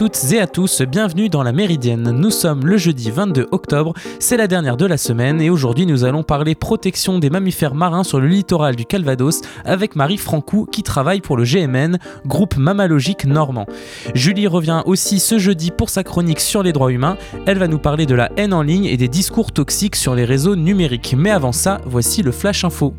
toutes et à tous, bienvenue dans la Méridienne. Nous sommes le jeudi 22 octobre, c'est la dernière de la semaine et aujourd'hui nous allons parler protection des mammifères marins sur le littoral du Calvados avec Marie Francou qui travaille pour le GMN, groupe mammalogique normand. Julie revient aussi ce jeudi pour sa chronique sur les droits humains. Elle va nous parler de la haine en ligne et des discours toxiques sur les réseaux numériques. Mais avant ça, voici le Flash Info.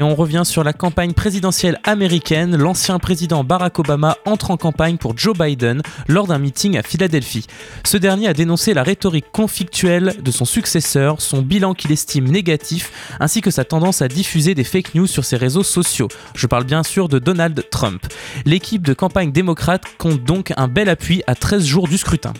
Et on revient sur la campagne présidentielle américaine. L'ancien président Barack Obama entre en campagne pour Joe Biden lors d'un meeting à Philadelphie. Ce dernier a dénoncé la rhétorique conflictuelle de son successeur, son bilan qu'il estime négatif, ainsi que sa tendance à diffuser des fake news sur ses réseaux sociaux. Je parle bien sûr de Donald Trump. L'équipe de campagne démocrate compte donc un bel appui à 13 jours du scrutin.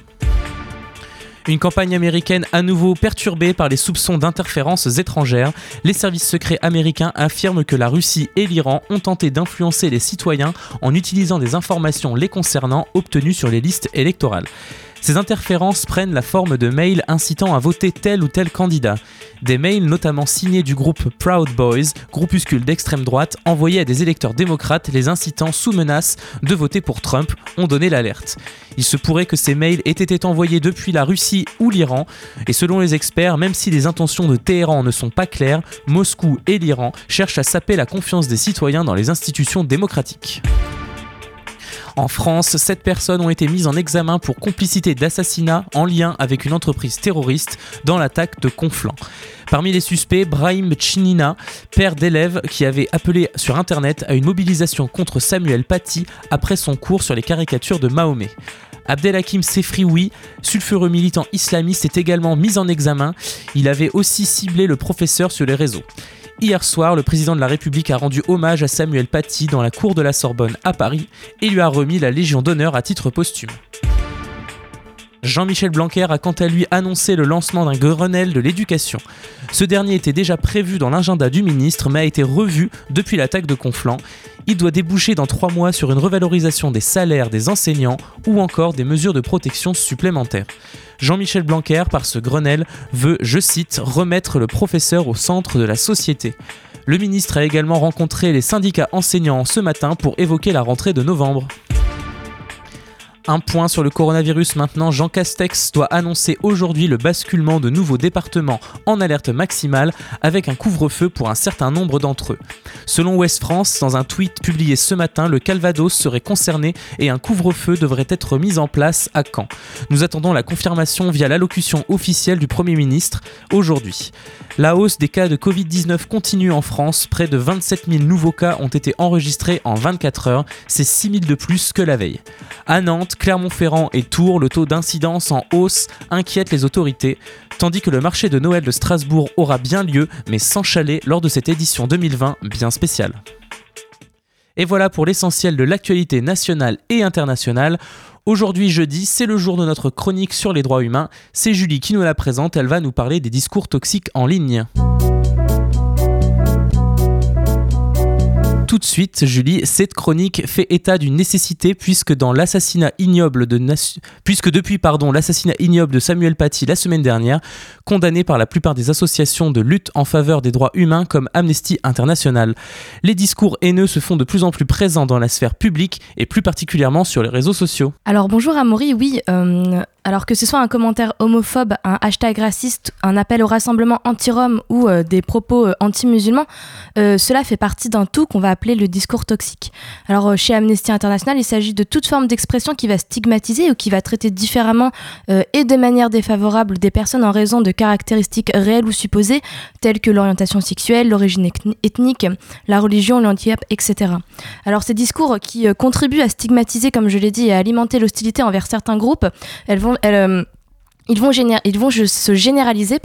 Une campagne américaine à nouveau perturbée par les soupçons d'interférences étrangères. Les services secrets américains affirment que la Russie et l'Iran ont tenté d'influencer les citoyens en utilisant des informations les concernant obtenues sur les listes électorales. Ces interférences prennent la forme de mails incitant à voter tel ou tel candidat. Des mails notamment signés du groupe Proud Boys, groupuscule d'extrême droite, envoyés à des électeurs démocrates les incitant sous menace de voter pour Trump, ont donné l'alerte. Il se pourrait que ces mails aient été envoyés depuis la Russie ou l'Iran, et selon les experts, même si les intentions de Téhéran ne sont pas claires, Moscou et l'Iran cherchent à saper la confiance des citoyens dans les institutions démocratiques. En France, sept personnes ont été mises en examen pour complicité d'assassinat en lien avec une entreprise terroriste dans l'attaque de Conflans. Parmi les suspects, Brahim Chinina, père d'élève qui avait appelé sur internet à une mobilisation contre Samuel Paty après son cours sur les caricatures de Mahomet. Abdelhakim Sefrioui, sulfureux militant islamiste, est également mis en examen. Il avait aussi ciblé le professeur sur les réseaux. Hier soir, le président de la République a rendu hommage à Samuel Paty dans la cour de la Sorbonne à Paris et lui a remis la Légion d'honneur à titre posthume. Jean-Michel Blanquer a quant à lui annoncé le lancement d'un Grenelle de l'éducation. Ce dernier était déjà prévu dans l'agenda du ministre mais a été revu depuis l'attaque de Conflans. Il doit déboucher dans trois mois sur une revalorisation des salaires des enseignants ou encore des mesures de protection supplémentaires. Jean-Michel Blanquer, par ce Grenelle, veut, je cite, remettre le professeur au centre de la société. Le ministre a également rencontré les syndicats enseignants ce matin pour évoquer la rentrée de novembre. Un point sur le coronavirus maintenant, Jean Castex doit annoncer aujourd'hui le basculement de nouveaux départements en alerte maximale avec un couvre-feu pour un certain nombre d'entre eux. Selon Ouest France, dans un tweet publié ce matin, le Calvados serait concerné et un couvre-feu devrait être mis en place à Caen. Nous attendons la confirmation via l'allocution officielle du Premier ministre aujourd'hui. La hausse des cas de Covid-19 continue en France. Près de 27 000 nouveaux cas ont été enregistrés en 24 heures. C'est 6 000 de plus que la veille. À Nantes, Clermont-Ferrand et Tours, le taux d'incidence en hausse inquiète les autorités, tandis que le marché de Noël de Strasbourg aura bien lieu, mais sans chalet lors de cette édition 2020 bien spéciale. Et voilà pour l'essentiel de l'actualité nationale et internationale. Aujourd'hui jeudi, c'est le jour de notre chronique sur les droits humains. C'est Julie qui nous la présente, elle va nous parler des discours toxiques en ligne. Tout de suite, Julie, cette chronique fait état d'une nécessité puisque depuis l'assassinat ignoble de Samuel Paty la semaine dernière, condamné par la plupart des associations de lutte en faveur des droits humains comme Amnesty International, les discours haineux se font de plus en plus présents dans la sphère publique et plus particulièrement sur les réseaux sociaux. Alors bonjour Amaury, oui, euh, alors que ce soit un commentaire homophobe, un hashtag raciste, un appel au rassemblement anti-Rome ou euh, des propos euh, anti-musulmans, euh, cela fait partie d'un tout qu'on va appeler le discours toxique. Alors chez Amnesty International, il s'agit de toute forme d'expression qui va stigmatiser ou qui va traiter différemment et de manière défavorable des personnes en raison de caractéristiques réelles ou supposées, telles que l'orientation sexuelle, l'origine ethnique, la religion, l'handicap, etc. Alors ces discours qui contribuent à stigmatiser, comme je l'ai dit, et à alimenter l'hostilité envers certains groupes, elles vont euh, ils vont, se généraliser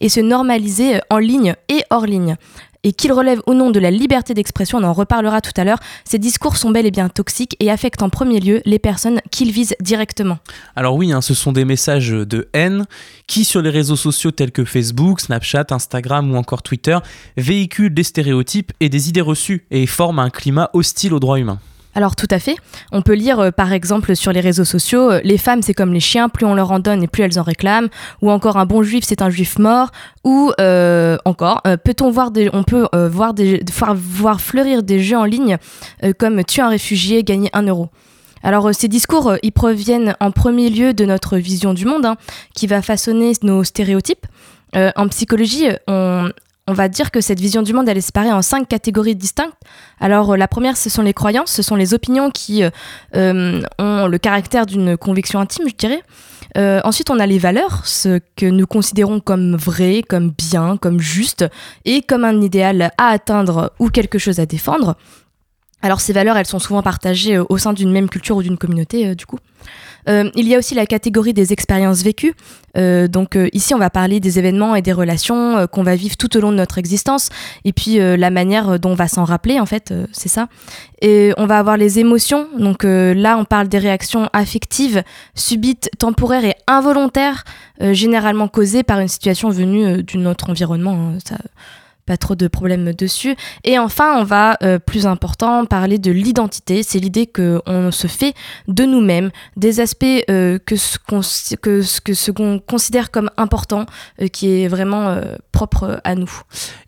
et se normaliser euh, en ligne et hors ligne. Et qu'ils relèvent ou non de la liberté d'expression, on en reparlera tout à l'heure, ces discours sont bel et bien toxiques et affectent en premier lieu les personnes qu'ils visent directement. Alors oui, hein, ce sont des messages de haine qui, sur les réseaux sociaux tels que Facebook, Snapchat, Instagram ou encore Twitter, véhiculent des stéréotypes et des idées reçues et forment un climat hostile aux droits humains. Alors tout à fait. On peut lire euh, par exemple sur les réseaux sociaux, euh, les femmes c'est comme les chiens, plus on leur en donne et plus elles en réclament, ou encore un bon juif c'est un juif mort, ou euh, encore peut-on voir des, on peut voir fleurir des jeux en ligne comme tuer un réfugié, gagner un euro. Alors ces discours, ils proviennent en premier lieu de notre vision du monde, hein, qui va façonner nos stéréotypes. en psychologie, on, on va dire que cette vision du monde, elle est séparée en cinq catégories distinctes. Alors euh, la première, ce sont les croyances, ce sont les opinions qui euh, euh, ont le caractère d'une conviction intime, je dirais. ensuite, on a les valeurs, ce que nous considérons comme vrai, comme bien, comme juste, et comme un idéal à atteindre ou quelque chose à défendre. Alors ces valeurs, elles sont souvent partagées au sein d'une même culture ou d'une communauté, du coup. Euh, il y a aussi la catégorie des expériences vécues. Euh, donc euh, ici, on va parler des événements et des relations qu'on va vivre tout au long de notre existence, et puis la manière dont on va s'en rappeler, en fait, c'est ça. Et on va avoir les émotions. Donc là, on parle des réactions affectives, subites, temporaires et involontaires, généralement causées par une situation venue d'un autre environnement. Hein. Ça, pas trop de problèmes dessus. Et enfin, on va, euh, plus important, parler de l'identité. C'est l'idée qu'on se fait de nous-mêmes, des aspects euh, que ce qu'on que, considère comme important, euh, qui est vraiment propre à nous.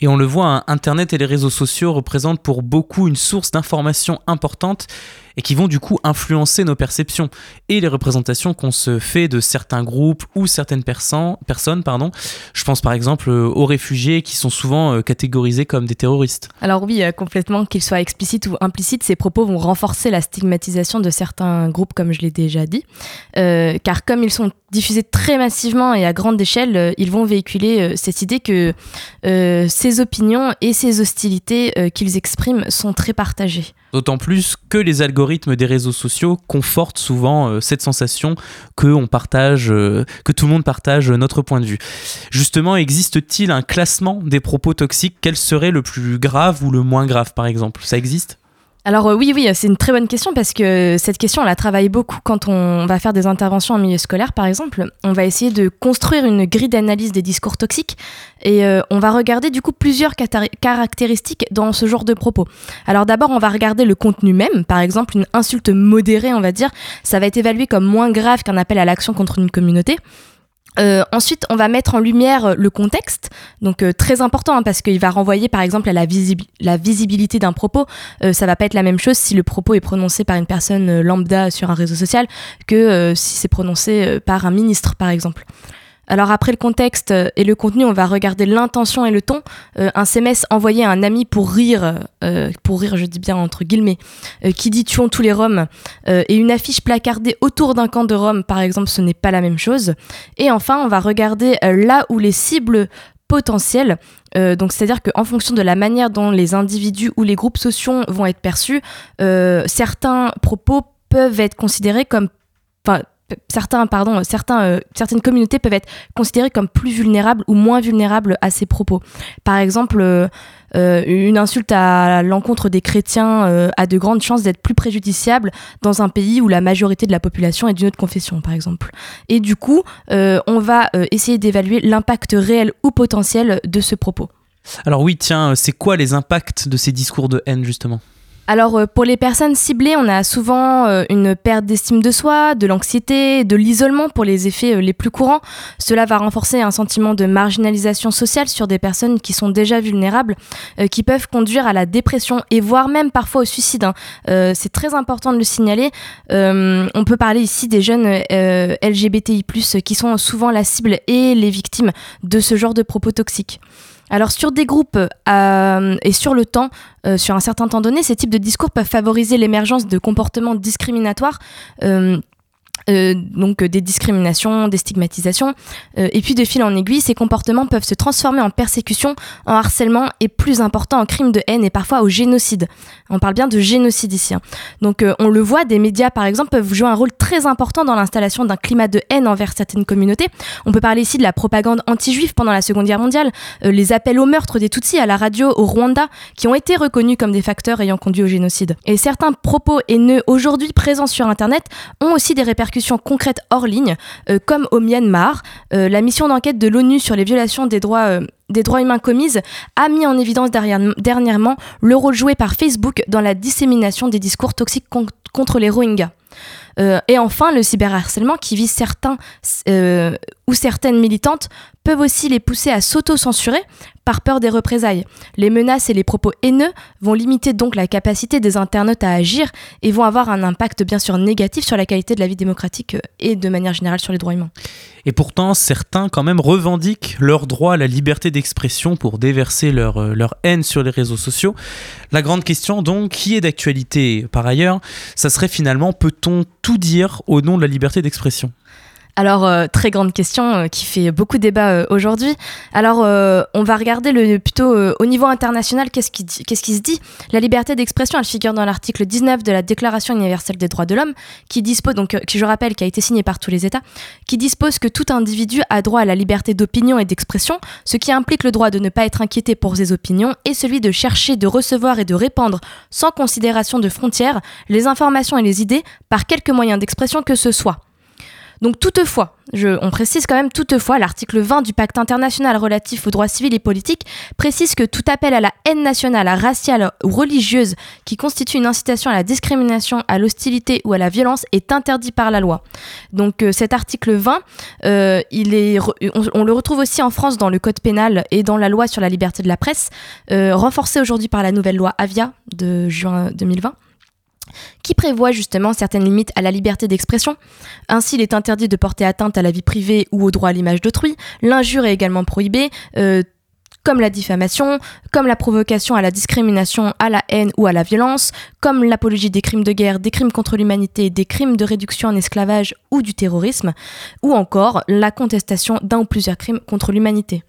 Et on le voit, hein, Internet et les réseaux sociaux représentent pour beaucoup une source d'informations importante et qui vont du coup influencer nos perceptions et les représentations qu'on se fait de certains groupes ou certaines personnes. Pardon. Je pense par exemple euh, aux réfugiés qui sont souvent euh, catégorisés comme des terroristes. Alors oui, euh, complètement, qu'ils soient explicites ou implicites, ces propos vont renforcer la stigmatisation de certains groupes, comme je l'ai déjà dit, car comme ils sont diffusés très massivement et à grande échelle, ils vont véhiculer cette idée que ces opinions et ces hostilités qu'ils expriment sont très partagées. D'autant plus que les algorithmes des réseaux sociaux confortent souvent euh, cette sensation que on partage, euh, que tout le monde partage notre point de vue. Justement, existe-t-il un classement des propos toxiques? Quel serait le plus grave ou le moins grave, par exemple? Ça existe? Alors euh, oui, oui, c'est une très bonne question parce que cette question, on la travaille beaucoup quand on va faire des interventions en milieu scolaire, par exemple. On va essayer de construire une grille d'analyse des discours toxiques et euh, on va regarder du coup plusieurs caractéristiques dans ce genre de propos. Alors d'abord, on va regarder le contenu même. Par exemple, une insulte modérée, on va dire, ça va être évalué comme moins grave qu'un appel à l'action contre une communauté. Euh, ensuite, on va mettre en lumière euh, le contexte, donc euh, très important hein, parce qu'il va renvoyer par exemple à la, visibilité d'un propos. ça va pas être la même chose si le propos est prononcé par une personne lambda sur un réseau social que si c'est prononcé par un ministre par exemple. Alors après le contexte et le contenu, on va regarder l'intention et le ton. Euh, un SMS envoyé à un ami pour rire, euh, pour rire je dis bien entre guillemets, euh, qui dit tuons tous les Roms, et une affiche placardée autour d'un camp de Roms par exemple, ce n'est pas la même chose. Et enfin, on va regarder là où les cibles potentielles, donc c'est-à-dire qu'en fonction de la manière dont les individus ou les groupes sociaux vont être perçus, certains propos peuvent être considérés comme certains, pardon, certains, euh, certaines communautés peuvent être considérées comme plus vulnérables ou moins vulnérables à ces propos. Par exemple, euh, euh, une insulte à l'encontre des chrétiens a de grandes chances d'être plus préjudiciable dans un pays où la majorité de la population est d'une autre confession, par exemple. Et du coup, on va essayer d'évaluer l'impact réel ou potentiel de ce propos. Alors oui, tiens, c'est quoi les impacts de ces discours de haine, justement? Alors euh, pour les personnes ciblées, on a souvent euh, une perte d'estime de soi, de l'anxiété, de l'isolement pour les effets euh, les plus courants. Cela va renforcer un sentiment de marginalisation sociale sur des personnes qui sont déjà vulnérables, qui peuvent conduire à la dépression et voire même parfois au suicide. Hein. C'est très important de le signaler. on peut parler ici des jeunes LGBTI+, qui sont souvent la cible et les victimes de ce genre de propos toxiques. Alors sur des groupes euh, et sur le temps, euh, sur un certain temps donné, ces types de discours peuvent favoriser l'émergence de comportements discriminatoires. Euh, euh, donc euh, des discriminations, des stigmatisations. Euh, et puis de fil en aiguille, ces comportements peuvent se transformer en persécution, en harcèlement et plus important en crime de haine et parfois au génocide. On parle bien de génocide ici. Hein. Donc on le voit, des médias par exemple peuvent jouer un rôle très important dans l'installation d'un climat de haine envers certaines communautés. On peut parler ici de la propagande anti-juive pendant la Seconde Guerre mondiale, les appels au meurtre des Tutsis à la radio au Rwanda qui ont été reconnus comme des facteurs ayant conduit au génocide. Et certains propos haineux aujourd'hui présents sur Internet ont aussi des répercussions répercussions concrètes hors ligne, comme au Myanmar. la mission d'enquête de l'ONU sur les violations des droits des droits humains commises a mis en évidence dernièrement le rôle joué par Facebook dans la dissémination des discours toxiques contre les Rohingyas. Euh, et enfin, le cyberharcèlement qui vise certains euh, ou certaines militantes peuvent aussi les pousser à s'auto-censurer par peur des représailles. Les menaces et les propos haineux vont limiter donc la capacité des internautes à agir et vont avoir un impact bien sûr négatif sur la qualité de la vie démocratique euh, et de manière générale sur les droits humains. Et pourtant, certains quand même revendiquent leur droit à la liberté d'expression pour déverser leur, leur haine sur les réseaux sociaux. La grande question donc, qui est d'actualité par ailleurs, ça serait finalement peut-on tout dire au nom de la liberté d'expression alors, euh, très grande question euh, qui fait beaucoup débat euh, aujourd'hui. Alors, on va regarder le, plutôt au niveau international, qu'est-ce qui, se dit? La liberté d'expression, elle figure dans l'article 19 de la Déclaration universelle des droits de l'homme, qui dispose, donc, qui je rappelle, qui a été signé par tous les États, qui dispose que tout individu a droit à la liberté d'opinion et d'expression, ce qui implique le droit de ne pas être inquiété pour ses opinions et celui de chercher, de recevoir et de répandre, sans considération de frontières, les informations et les idées par quelque moyen d'expression que ce soit. Donc toutefois, on précise quand même toutefois, l'article 20 du pacte international relatif aux droits civils et politiques précise que tout appel à la haine nationale, raciale ou religieuse qui constitue une incitation à la discrimination, à l'hostilité ou à la violence est interdit par la loi. Donc euh, cet article 20, euh, on, le retrouve aussi en France dans le code pénal et dans la loi sur la liberté de la presse, euh, renforcé aujourd'hui par la nouvelle loi Avia de juin 2020 qui prévoit justement certaines limites à la liberté d'expression. Ainsi, il est interdit de porter atteinte à la vie privée ou au droit à l'image d'autrui. L'injure est également prohibée. Euh, comme la diffamation, comme la provocation à la discrimination, à la haine ou à la violence, comme l'apologie des crimes de guerre, des crimes contre l'humanité, des crimes de réduction en esclavage ou du terrorisme, ou encore la contestation d'un ou plusieurs crimes contre l'humanité.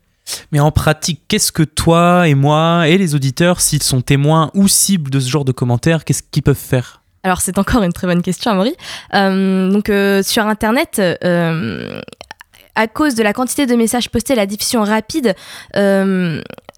Mais en pratique, qu'est-ce que toi et moi et les auditeurs, s'ils sont témoins ou cibles de ce genre de commentaires, qu'est-ce qu'ils peuvent faire? Alors c'est encore une très bonne question, Amaury. Euh, donc euh, sur Internet, euh, à cause de la quantité de messages postés, la diffusion rapide,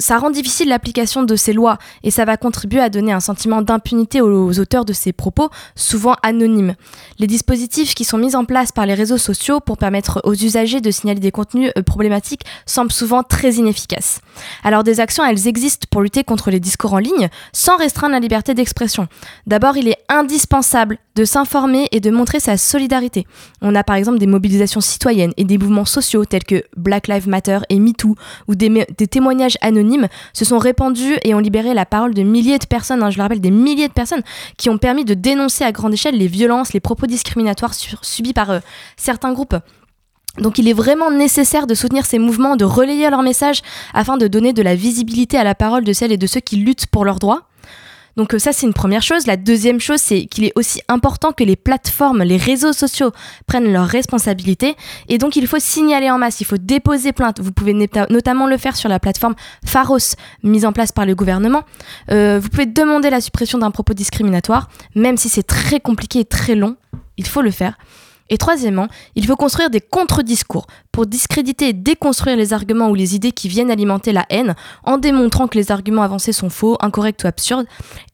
ça rend difficile l'application de ces lois et ça va contribuer à donner un sentiment d'impunité aux auteurs de ces propos, souvent anonymes. Les dispositifs qui sont mis en place par les réseaux sociaux pour permettre aux usagers de signaler des contenus euh, problématiques semblent souvent très inefficaces. Alors des actions, elles existent pour lutter contre les discours en ligne sans restreindre la liberté d'expression. D'abord, il est indispensable de s'informer et de montrer sa solidarité. On a par exemple des mobilisations citoyennes et des mouvements sociaux tels que Black Lives Matter et MeToo, ou des, témoignages anonymes se sont répandus et ont libéré la parole de milliers de personnes, hein, je le rappelle, des milliers de personnes qui ont permis de dénoncer à grande échelle les violences, les propos discriminatoires subis par euh, certains groupes. Donc il est vraiment nécessaire de soutenir ces mouvements, de relayer leurs messages afin de donner de la visibilité à la parole de celles et de ceux qui luttent pour leurs droits. Donc euh, ça, c'est une première chose. La deuxième chose, c'est qu'il est aussi important que les plateformes, les réseaux sociaux prennent leurs responsabilités. Et donc, il faut signaler en masse, il faut déposer plainte. Vous pouvez notamment le faire sur la plateforme Pharos, mise en place par le gouvernement. Euh, vous pouvez demander la suppression d'un propos discriminatoire, même si c'est très compliqué et très long. Il faut le faire. Et troisièmement, il faut construire des contre-discours pour discréditer et déconstruire les arguments ou les idées qui viennent alimenter la haine en démontrant que les arguments avancés sont faux, incorrects ou absurdes.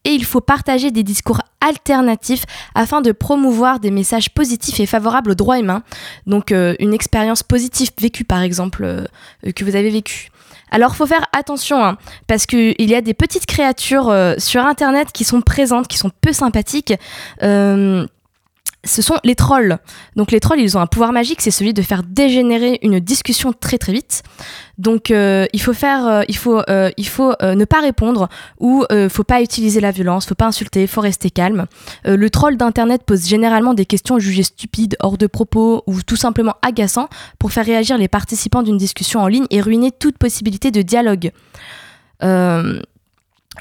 Et il faut partager des discours alternatifs afin de promouvoir des messages positifs et favorables aux droits humains. Donc euh, une expérience positive vécue par exemple euh, que vous avez vécue. Alors faut faire attention hein, parce qu'il y a des petites créatures euh, sur internet qui sont présentes, qui sont peu sympathiques ce sont les trolls. Donc les trolls, ils ont un pouvoir magique, c'est celui de faire dégénérer une discussion très très vite. Donc euh, il faut faire, euh, il faut, euh, il faut ne pas répondre ou faut pas utiliser la violence, faut pas insulter, faut rester calme. le troll d'internet pose généralement des questions jugées stupides, hors de propos ou tout simplement agaçants pour faire réagir les participants d'une discussion en ligne et ruiner toute possibilité de dialogue.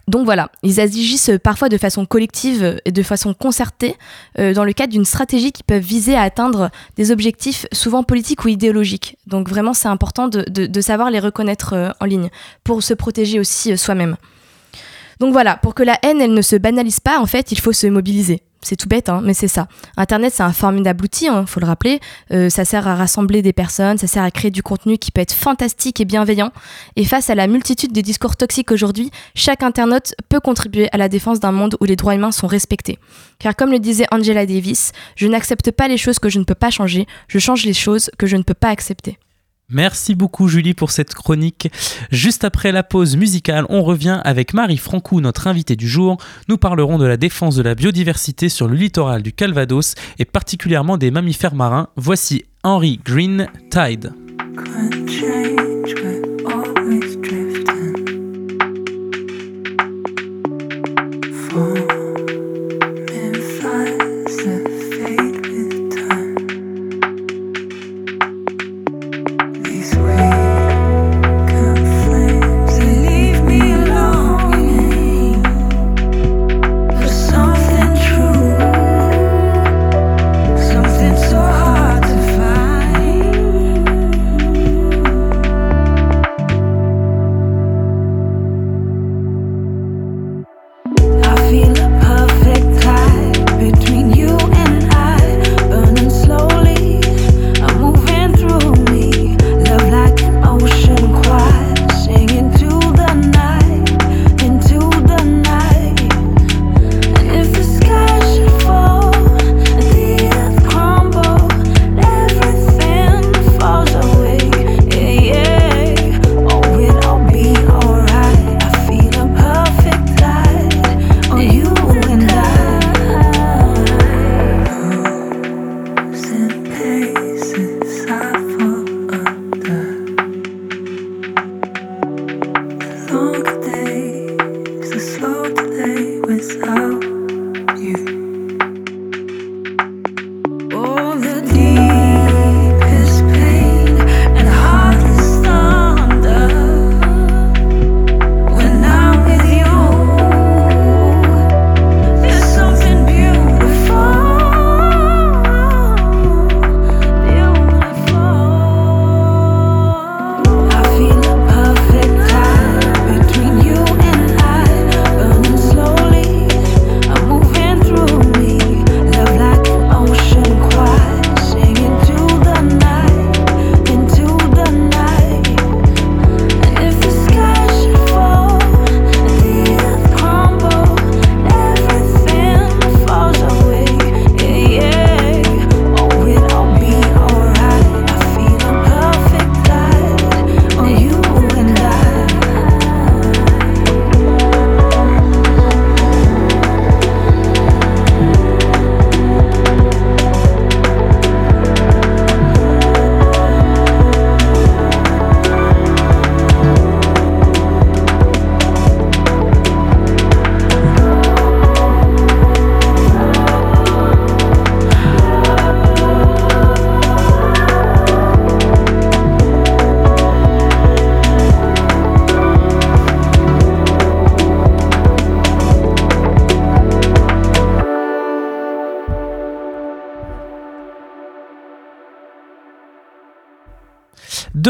Donc voilà, ils agissent parfois de façon collective et de façon concertée euh, dans le cadre d'une stratégie qui peut viser à atteindre des objectifs souvent politiques ou idéologiques. Donc vraiment, c'est important de, savoir les reconnaître euh, en ligne pour se protéger aussi euh, soi-même. Donc voilà, pour que la haine, elle ne se banalise pas, en fait, il faut se mobiliser. C'est tout bête, hein, mais c'est ça. Internet, c'est un formidable outil, il hein, faut le rappeler. Euh, ça sert à rassembler des personnes, ça sert à créer du contenu qui peut être fantastique et bienveillant. Et face à la multitude des discours toxiques aujourd'hui, chaque internaute peut contribuer à la défense d'un monde où les droits humains sont respectés. Car comme le disait Angela Davis, je n'accepte pas les choses que je ne peux pas changer, je change les choses que je ne peux pas accepter. Merci beaucoup Julie pour cette chronique. Juste après la pause musicale, on revient avec Marie Francou, notre invitée du jour. Nous parlerons de la défense de la biodiversité sur le littoral du Calvados et particulièrement des mammifères marins. Voici Henry Green Tide.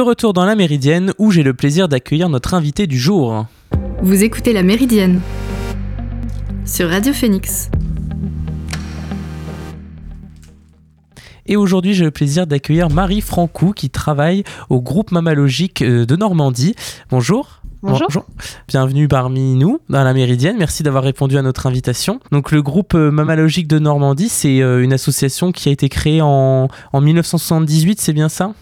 Retour dans la Méridienne où j'ai le plaisir d'accueillir notre invité du jour. Vous écoutez la Méridienne sur Radio Phoenix. Et aujourd'hui, j'ai le plaisir d'accueillir Marie Francou qui travaille au groupe mammalogique euh, de Normandie. Bonjour. Bonjour. Bienvenue parmi nous dans la Méridienne. Merci d'avoir répondu à notre invitation. Donc le groupe euh, Mammalogique de Normandie, c'est euh, une association qui a été créée en, en 1978, c'est bien ça?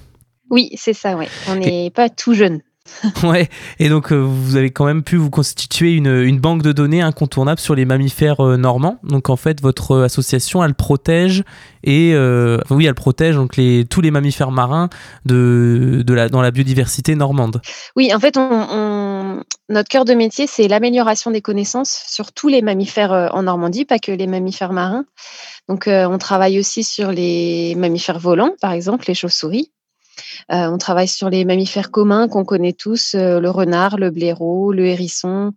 Oui, c'est ça, ouais. On n'est pas tout jeune. ouais, et donc euh, vous avez quand même pu vous constituer une, banque de données incontournable sur les mammifères euh, normands. Donc en fait, votre association, elle protège et euh, oui, elle protège donc les, tous les mammifères marins de, de la, dans la biodiversité normande. Oui, en fait, on, notre cœur de métier, c'est l'amélioration des connaissances sur tous les mammifères en Normandie, pas que les mammifères marins. Donc on travaille aussi sur les mammifères volants, par exemple, les chauves-souris. Euh, on travaille sur les mammifères communs qu'on connaît tous, euh, le renard, le blaireau, le hérisson,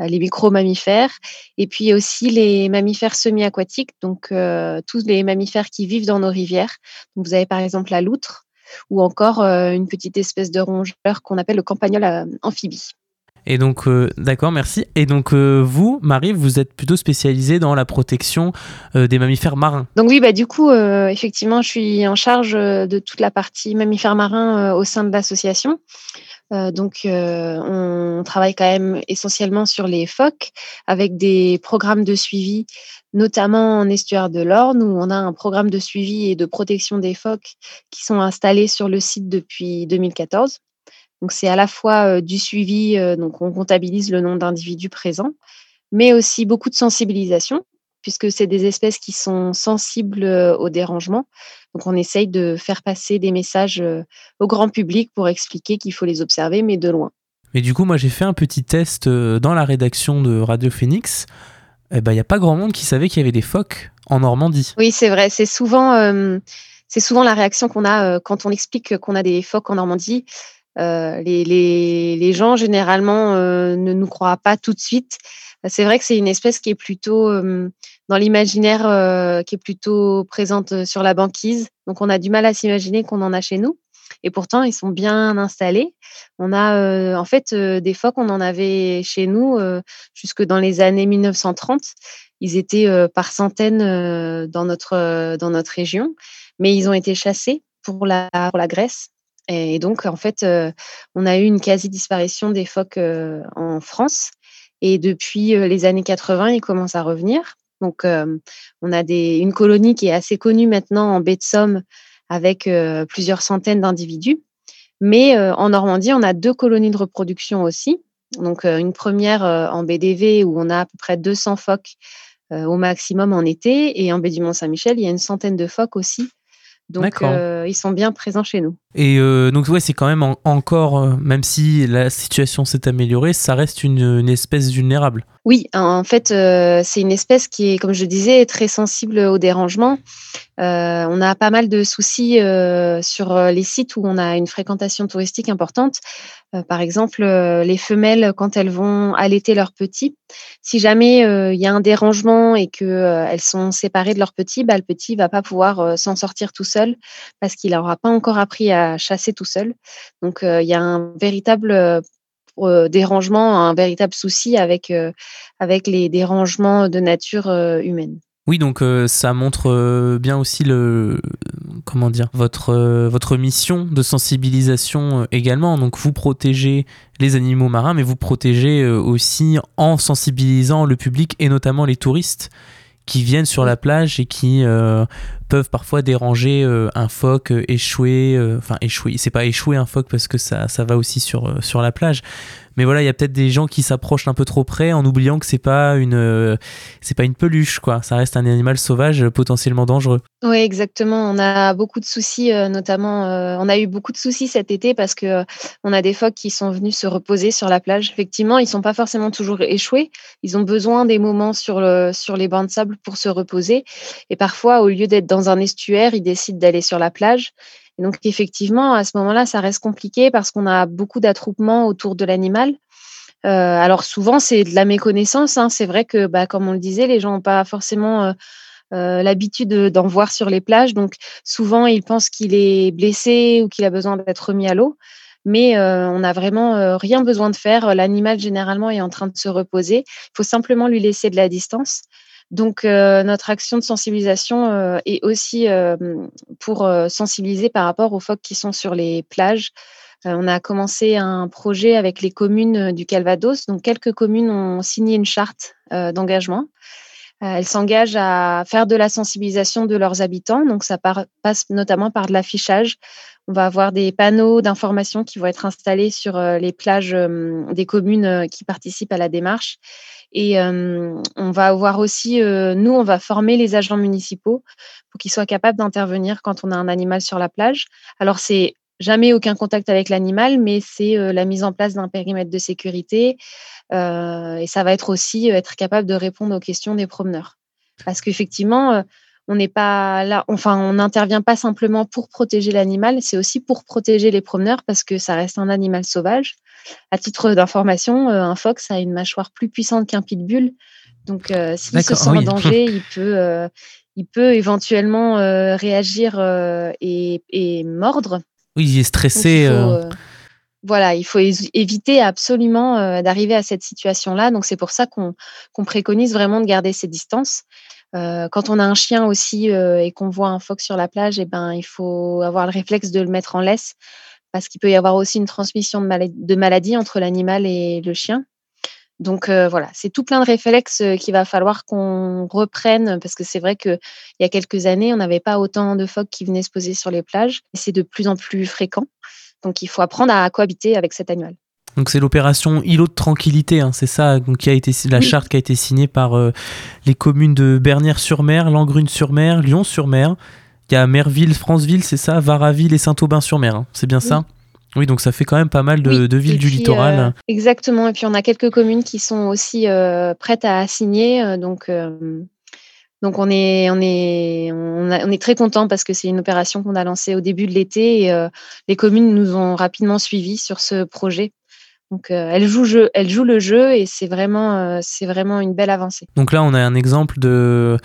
euh, les micro-mammifères, et puis aussi les mammifères semi-aquatiques, donc tous les mammifères qui vivent dans nos rivières. vous avez par exemple la loutre ou encore une petite espèce de rongeur qu'on appelle le campagnol amphibie. Et donc, d'accord, merci. Et donc, vous, Marie, vous êtes plutôt spécialisée dans la protection des mammifères marins. Donc oui, bah du coup, effectivement, je suis en charge de toute la partie mammifères marins au sein de l'association. donc, on travaille quand même essentiellement sur les phoques avec des programmes de suivi notamment en estuaire de l'Orne, où on a un programme de suivi et de protection des phoques qui sont installés sur le site depuis 2014. Donc c'est à la fois du suivi, donc on comptabilise le nombre d'individus présents, mais aussi beaucoup de sensibilisation, puisque c'est des espèces qui sont sensibles au dérangement. Donc on essaye de faire passer des messages au grand public pour expliquer qu'il faut les observer, mais de loin. Mais du coup, moi j'ai fait un petit test dans la rédaction de Radio Phoenix il eh n'y ben, a pas grand monde qui savait qu'il y avait des phoques en Normandie. Oui, c'est vrai. C'est souvent, euh, c'est souvent la réaction qu'on a euh, quand on explique qu'on a des phoques en Normandie. Euh, les, gens, généralement, ne nous croient pas tout de suite. C'est vrai que c'est une espèce qui est plutôt dans l'imaginaire, qui est plutôt présente sur la banquise. Donc, on a du mal à s'imaginer qu'on en a chez nous. Et pourtant, ils sont bien installés. On a en fait des phoques, on en avait chez nous jusque dans les années 1930. Ils étaient par centaines dans, notre, dans notre région, mais ils ont été chassés pour la, pour la Grèce. Et donc, en fait, on a eu une quasi-disparition des phoques en France. Et depuis les années 80, ils commencent à revenir. Donc, on a des, une colonie qui est assez connue maintenant en baie de Somme, avec plusieurs centaines d'individus. Mais en Normandie, on a deux colonies de reproduction aussi. Donc, une première en BDV où on a à peu près 200 phoques au maximum en été. Et en baie du Mont-Saint-Michel, il y a une centaine de phoques aussi. Donc, ils sont bien présents chez nous. Et donc, ouais, c'est quand même encore, même si la situation s'est améliorée, ça reste une, espèce vulnérable. Oui, en fait, c'est une espèce qui est, comme je disais, très sensible au dérangement. Euh, on a pas mal de soucis euh, sur euh, les sites où on a une fréquentation touristique importante. par exemple, les femelles, quand elles vont allaiter leurs petits, si jamais il y a un dérangement et qu'elles sont séparées de leurs petits, bah, le petit va pas pouvoir s'en sortir tout seul parce qu'il n'aura pas encore appris à chasser tout seul. Donc, il y a un véritable dérangement, un véritable souci avec, avec les dérangements de nature humaine. Oui, donc euh, ça montre euh, bien aussi le comment dire votre euh, votre mission de sensibilisation également. Donc vous protégez les animaux marins, mais vous protégez aussi en sensibilisant le public et notamment les touristes qui viennent sur la plage et qui peuvent parfois déranger un phoque échoué. Enfin échoué, c'est pas échoué un phoque parce que ça ça va aussi sur sur la plage, mais voilà, il y a peut-être des gens qui s'approchent un peu trop près en oubliant que c'est pas une euh, c'est pas une peluche quoi. Ça reste un animal sauvage potentiellement dangereux. Oui, exactement. On a beaucoup de soucis, euh, notamment, euh, on a eu beaucoup de soucis cet été parce que on a des phoques qui sont venus se reposer sur la plage. Effectivement, ils sont pas forcément toujours échoués. Ils ont besoin des moments sur le sur les bancs de sable pour se reposer. Et parfois, au lieu d'être dans un estuaire, ils décident d'aller sur la plage donc, effectivement, à ce moment-là, ça reste compliqué parce qu'on a beaucoup d'attroupements autour de l'animal. Euh, alors, souvent, c'est de la méconnaissance. Hein. C'est vrai que, bah, comme on le disait, les gens n'ont pas forcément euh, euh, l'habitude d'en voir sur les plages. Donc, souvent, ils pensent qu'il est blessé ou qu'il a besoin d'être remis à l'eau. Mais on n'a vraiment rien besoin de faire. L'animal, généralement, est en train de se reposer. Il faut simplement lui laisser de la distance. Donc, euh, notre action de sensibilisation euh, est aussi euh, pour sensibiliser par rapport aux phoques qui sont sur les plages. on a commencé un projet avec les communes du Calvados. Donc, quelques communes ont signé une charte d'engagement. elles s'engagent à faire de la sensibilisation de leurs habitants. Donc, ça passe notamment par de l'affichage. On va avoir des panneaux d'information qui vont être installés sur les plages des communes qui participent à la démarche. Et on va avoir aussi, nous, on va former les agents municipaux pour qu'ils soient capables d'intervenir quand on a un animal sur la plage. Alors, c'est jamais aucun contact avec l'animal, mais c'est la mise en place d'un périmètre de sécurité. et ça va être aussi être capable de répondre aux questions des promeneurs. Parce qu'effectivement, on n'est pas là, enfin, on n'intervient pas simplement pour protéger l'animal, c'est aussi pour protéger les promeneurs parce que ça reste un animal sauvage. À titre d'information, euh, un phoque a une mâchoire plus puissante qu'un pitbull. Donc, euh, s'il se sent en danger, il peut, euh, il peut éventuellement réagir et, mordre. Oui, il est stressé. voilà, il faut éviter absolument d'arriver à cette situation-là. Donc c'est pour ça qu'on préconise vraiment de garder ces distances. Quand on a un chien aussi et qu'on voit un phoque sur la plage, eh ben, il faut avoir le réflexe de le mettre en laisse parce qu'il peut y avoir aussi une transmission de, maladie entre l'animal et le chien. Donc voilà, c'est tout plein de réflexes qu'il va falloir qu'on reprenne parce que c'est vrai qu'il y a quelques années, on n'avait pas autant de phoques qui venaient se poser sur les plages et c'est de plus en plus fréquent. Donc il faut apprendre à cohabiter avec cet animal. Donc c'est l'opération îlot de tranquillité, hein, c'est ça donc, qui a été la charte qui a été signée par les communes de Bernières-sur-Mer, Langrune-sur-Mer, Lyon-sur-Mer. Il y a Merville, Franceville, c'est ça, Varaville et Saint-Aubin-sur-Mer. Hein, c'est bien ça? Oui, donc ça fait quand même pas mal de, villes du littoral. Euh, exactement. Et puis on a quelques communes qui sont aussi euh, prêtes à signer. Euh, donc, donc on est, on est, on, est très content parce que c'est une opération qu'on a lancée au début de l'été et les communes nous ont rapidement suivis sur ce projet. Donc jeu, elles jouent le jeu et c'est vraiment, c'est vraiment une belle avancée. Donc là, on a un exemple de,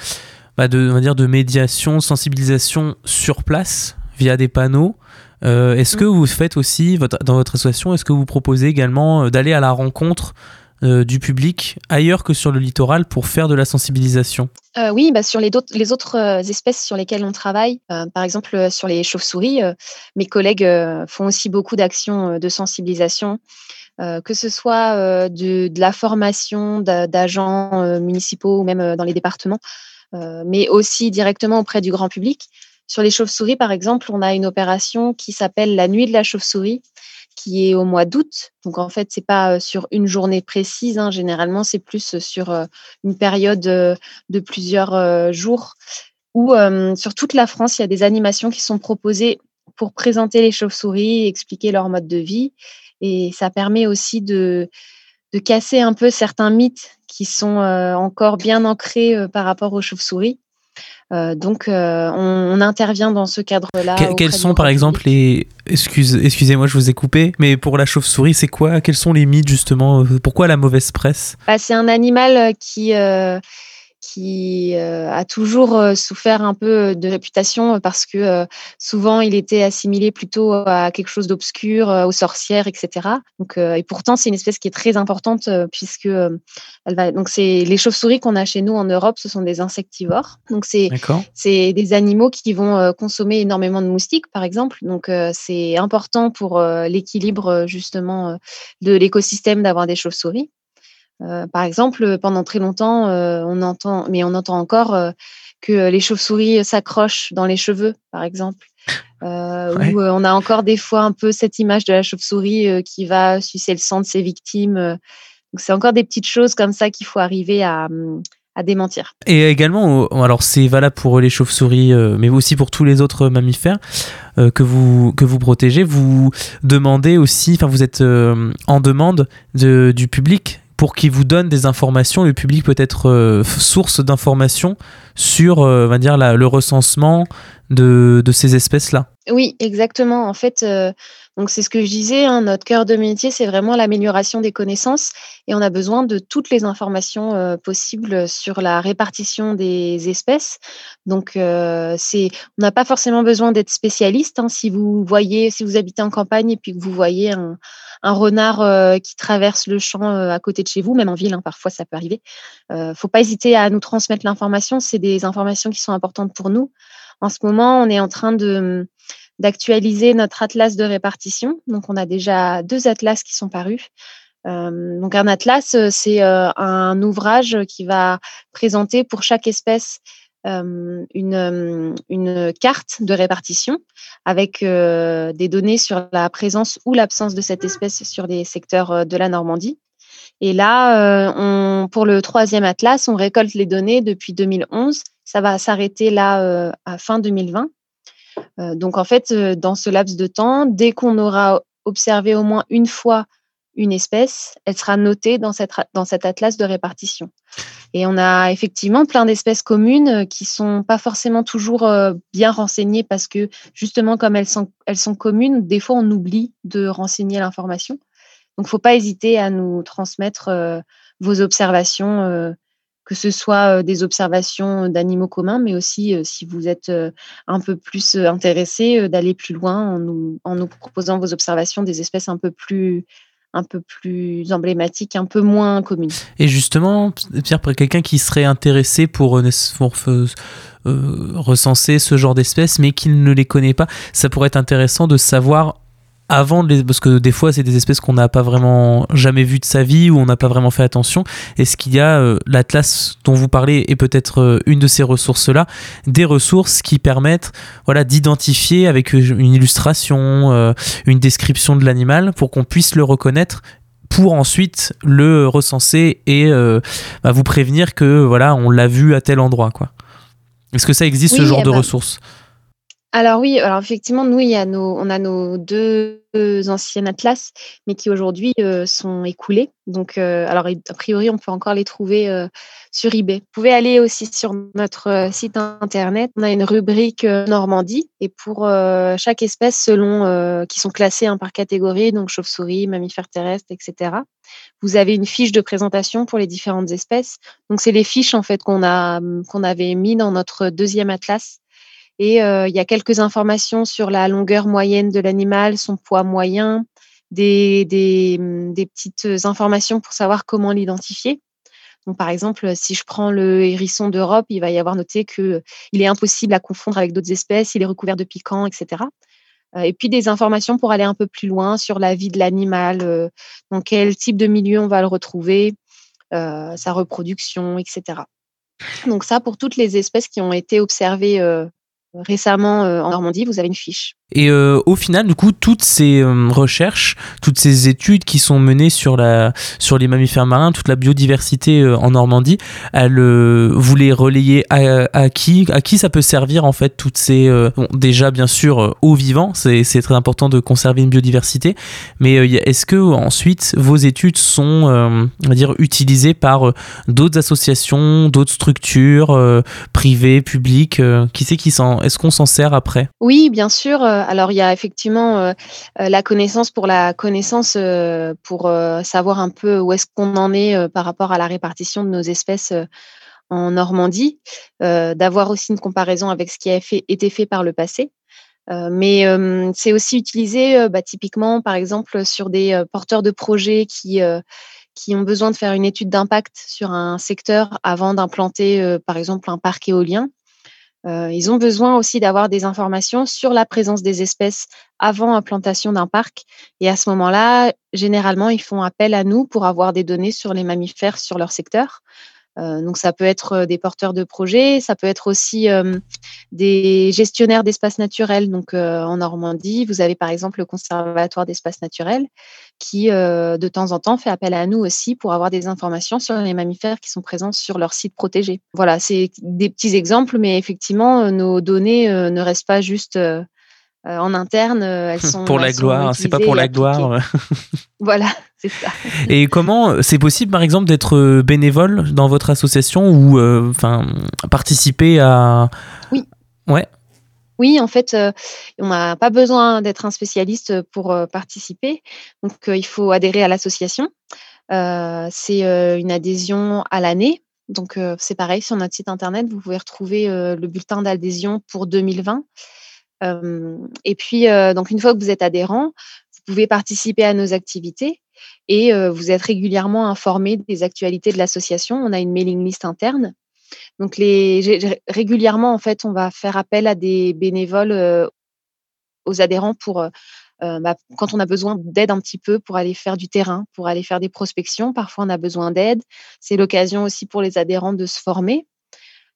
bah de, on va dire de médiation, sensibilisation sur place via des panneaux. Euh, est-ce que vous faites aussi, dans votre association, est-ce que vous proposez également euh, d'aller à la rencontre euh, du public ailleurs que sur le littoral pour faire de la sensibilisation? Oui, bah sur les, les autres espèces sur lesquelles on travaille, par exemple sur les chauves-souris, mes collègues font aussi beaucoup d'actions de sensibilisation. Que ce soit de, de, la formation d'agents municipaux ou même dans les départements, mais aussi directement auprès du grand public. Sur les chauves-souris, par exemple, on a une opération qui s'appelle la nuit de la chauve-souris, qui est au mois d'août. Donc en fait, c'est pas euh, sur une journée précise. Hein. Généralement, c'est plus euh, sur euh, une période de plusieurs jours. Où sur toute la France, il y a des animations qui sont proposées pour présenter les chauves-souris, expliquer leur mode de vie. Et ça permet aussi de, de casser un peu certains mythes qui sont encore bien ancrés par rapport aux chauves-souris. Euh, donc, euh, on, intervient dans ce cadre-là. quels sont, par exemple, les. Excuse, excusez-moi, je vous ai coupé, mais pour la chauve-souris, c'est quoi Quels sont les mythes, justement Pourquoi la mauvaise presse? Bah, C'est un animal qui qui euh, a toujours euh, souffert un peu de réputation parce que euh, souvent il était assimilé plutôt à quelque chose d'obscur, aux sorcières, etc. Donc, et pourtant, c'est une espèce qui est très importante puisque elle va. Donc, c'est les chauves-souris qu'on a chez nous en Europe, ce sont des insectivores. Donc, c'est c'est des animaux qui vont consommer énormément de moustiques, par exemple. Donc, c'est important pour l'équilibre justement de l'écosystème d'avoir des chauves-souris. Euh, par exemple, pendant très longtemps, euh, on entend, mais on entend encore euh, que les chauves-souris s'accrochent dans les cheveux, par exemple. Ou on a encore des fois un peu cette image de la chauve-souris qui va sucer le sang de ses victimes. donc c'est encore des petites choses comme ça qu'il faut arriver à, à démentir. Et également, alors c'est valable pour les chauves-souris, mais aussi pour tous les autres mammifères que vous que vous protégez. Vous demandez aussi, enfin vous êtes en demande de, du public pour qu'il vous donne des informations. Le public peut être euh, source d'informations sur euh, va dire, le recensement de, ces espèces-là. Oui, exactement. En fait, euh, c'est ce que je disais, hein, notre cœur de métier, c'est vraiment l'amélioration des connaissances et on a besoin de toutes les informations possibles sur la répartition des espèces. Donc, on n'a pas forcément besoin d'être spécialiste. Hein, si vous voyez, si vous habitez en campagne et puis que vous voyez un, un renard qui traverse le champ à côté de chez vous, même en ville, hein, parfois ça peut arriver, faut pas hésiter à nous transmettre l'information. C'est des informations qui sont importantes pour nous. En ce moment, on est en train de d'actualiser notre atlas de répartition. Donc, on a déjà deux atlas qui sont parus. Euh, donc, un atlas, euh, c'est euh, un ouvrage qui va présenter pour chaque espèce une, une, carte de répartition avec des données sur la présence ou l'absence de cette espèce sur les secteurs de la Normandie. Et là, on, pour le troisième atlas, on récolte les données depuis 2011 ça va s'arrêter là à fin 2020. Euh, donc en fait, dans ce laps de temps, dès qu'on aura observé au moins une fois une espèce, elle sera notée dans, cette, dans cet atlas de répartition. Et on a effectivement plein d'espèces communes qui sont pas forcément toujours bien renseignées parce que justement comme elles sont, elles sont communes, des fois on oublie de renseigner l'information. Donc faut pas hésiter à nous transmettre vos observations que ce soit des observations d'animaux communs, mais aussi si vous êtes un peu plus intéressé, d'aller plus loin en nous, en nous proposant vos observations des espèces un peu plus un peu plus emblématiques, un peu moins communes. Et justement, Pierre, pour quelqu'un qui serait intéressé pour, pour recenser ce genre d'espèces, mais qui ne les connaît pas, ça pourrait être intéressant de savoir avant les, parce que des fois c'est des espèces qu'on n'a pas vraiment jamais vues de sa vie ou on n'a pas vraiment fait attention. Est-ce qu'il y a euh, l'atlas dont vous parlez et peut-être euh, une de ces ressources là des ressources qui permettent voilà d'identifier avec une illustration euh, une description de l'animal pour qu'on puisse le reconnaître pour ensuite le recenser et bah, vous prévenir que voilà on l'a vu à tel endroit quoi. Est-ce que ça existe ce genre eh de ben, ressources? Alors oui, alors effectivement, nous, il y a nos, on a nos deux anciens atlas, mais qui aujourd'hui euh, sont écoulés. Donc, euh, alors a priori, on peut encore les trouver euh, sur eBay. Vous pouvez aller aussi sur notre site internet. On a une rubrique Normandie, et pour chaque espèce, selon qui sont classées par catégorie, donc chauve-souris, mammifères terrestres, etc. Vous avez une fiche de présentation pour les différentes espèces. Donc, c'est les fiches en fait qu'on a qu'on avait mis dans notre deuxième atlas et euh, il y a quelques informations sur la longueur moyenne de l'animal, son poids moyen, des, des, hum, des, petites informations pour savoir comment l'identifier. Donc, par exemple, si je prends le hérisson d'Europe, il va y avoir noté qu'il est impossible à confondre avec d'autres espèces, il est recouvert de piquants, etc. Euh, et puis des informations pour aller un peu plus loin sur la vie de l'animal, euh, dans quel type de milieu on va le retrouver, sa reproduction, etc. Donc ça, pour toutes les espèces qui ont été observées récemment euh, en Normandie, vous avez une fiche. Et euh, au final, du coup, toutes ces euh, recherches, toutes ces études qui sont menées sur, la, sur les mammifères marins, toute la biodiversité en Normandie, elles, vous les relayez à, qui À qui ça peut servir en fait toutes ces... bon, déjà, bien sûr, aux vivants, c'est très important de conserver une biodiversité, mais est-ce que ensuite vos études sont, on va dire, utilisées par d'autres associations, d'autres structures privées, publiques Qui c'est qui s'en est-ce qu'on s'en sert après? Oui, bien sûr. Euh, alors, il y a effectivement euh, euh, la connaissance pour la connaissance, pour savoir un peu où est-ce qu'on en est par rapport à la répartition de nos espèces en Normandie, d'avoir aussi une comparaison avec ce qui a été fait par le passé. mais c'est aussi utilisé bah, typiquement, par exemple, sur des porteurs de projets qui, qui ont besoin de faire une étude d'impact sur un secteur avant d'implanter, par exemple, un parc éolien. Euh, ils ont besoin aussi d'avoir des informations sur la présence des espèces avant implantation d'un parc. Et à ce moment-là, généralement, ils font appel à nous pour avoir des données sur les mammifères sur leur secteur. Euh, donc ça peut être euh, des porteurs de projets, ça peut être aussi euh, des gestionnaires d'espaces naturels. Donc en Normandie, vous avez par exemple le Conservatoire d'espaces naturels qui de temps en temps fait appel à nous aussi pour avoir des informations sur les mammifères qui sont présents sur leur site protégé. Voilà, c'est des petits exemples, mais effectivement, nos données ne restent pas juste euh, en interne, euh, elles sont pour la gloire. C'est pas pour la gloire. voilà, c'est ça. Et comment c'est possible, par exemple, d'être euh, bénévole dans votre association ou enfin participer à Oui. Ouais. Oui, en fait, on n'a pas besoin d'être un spécialiste pour participer. Donc, il faut adhérer à l'association. c'est une adhésion à l'année. Donc, c'est pareil, sur notre site internet, vous pouvez retrouver le bulletin d'adhésion pour 2020 et puis, donc une fois que vous êtes adhérent, vous pouvez participer à nos activités et vous êtes régulièrement informé des actualités de l'association. On a une mailing list interne. Donc, régulièrement, en fait, on va faire appel à des bénévoles aux adhérents pour bah, quand on a besoin d'aide un petit peu pour aller faire du terrain, pour aller faire des prospections. Parfois, on a besoin d'aide. C'est l'occasion aussi pour les adhérents de se former.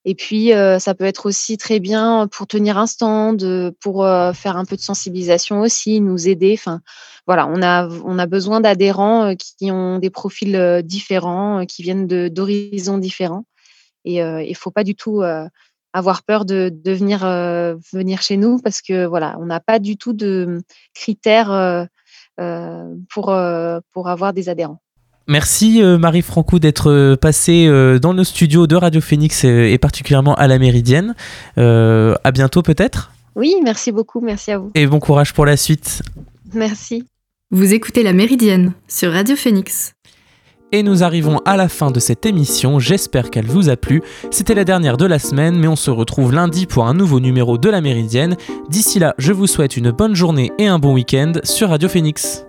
Et puis, ça peut être aussi très bien pour tenir un stand, pour faire un peu de sensibilisation aussi, nous aider. Enfin, voilà, on a, on a besoin d'adhérents qui ont des profils différents, qui viennent d'horizons différents. Et il ne faut pas du tout avoir peur de, de venir, venir chez nous parce que voilà, on n'a pas du tout de critères pour, pour avoir des adhérents. Merci euh, Marie Franco d'être euh, passée euh, dans nos studios de Radio Phoenix et particulièrement à la Méridienne. à bientôt peut-être Oui, merci beaucoup, merci à vous. Et bon courage pour la suite. Merci. Vous écoutez la Méridienne sur Radio Phoenix. Et nous arrivons à la fin de cette émission, j'espère qu'elle vous a plu. C'était la dernière de la semaine, mais on se retrouve lundi pour un nouveau numéro de la Méridienne. D'ici là, je vous souhaite une bonne journée et un bon week-end sur Radio Phoenix.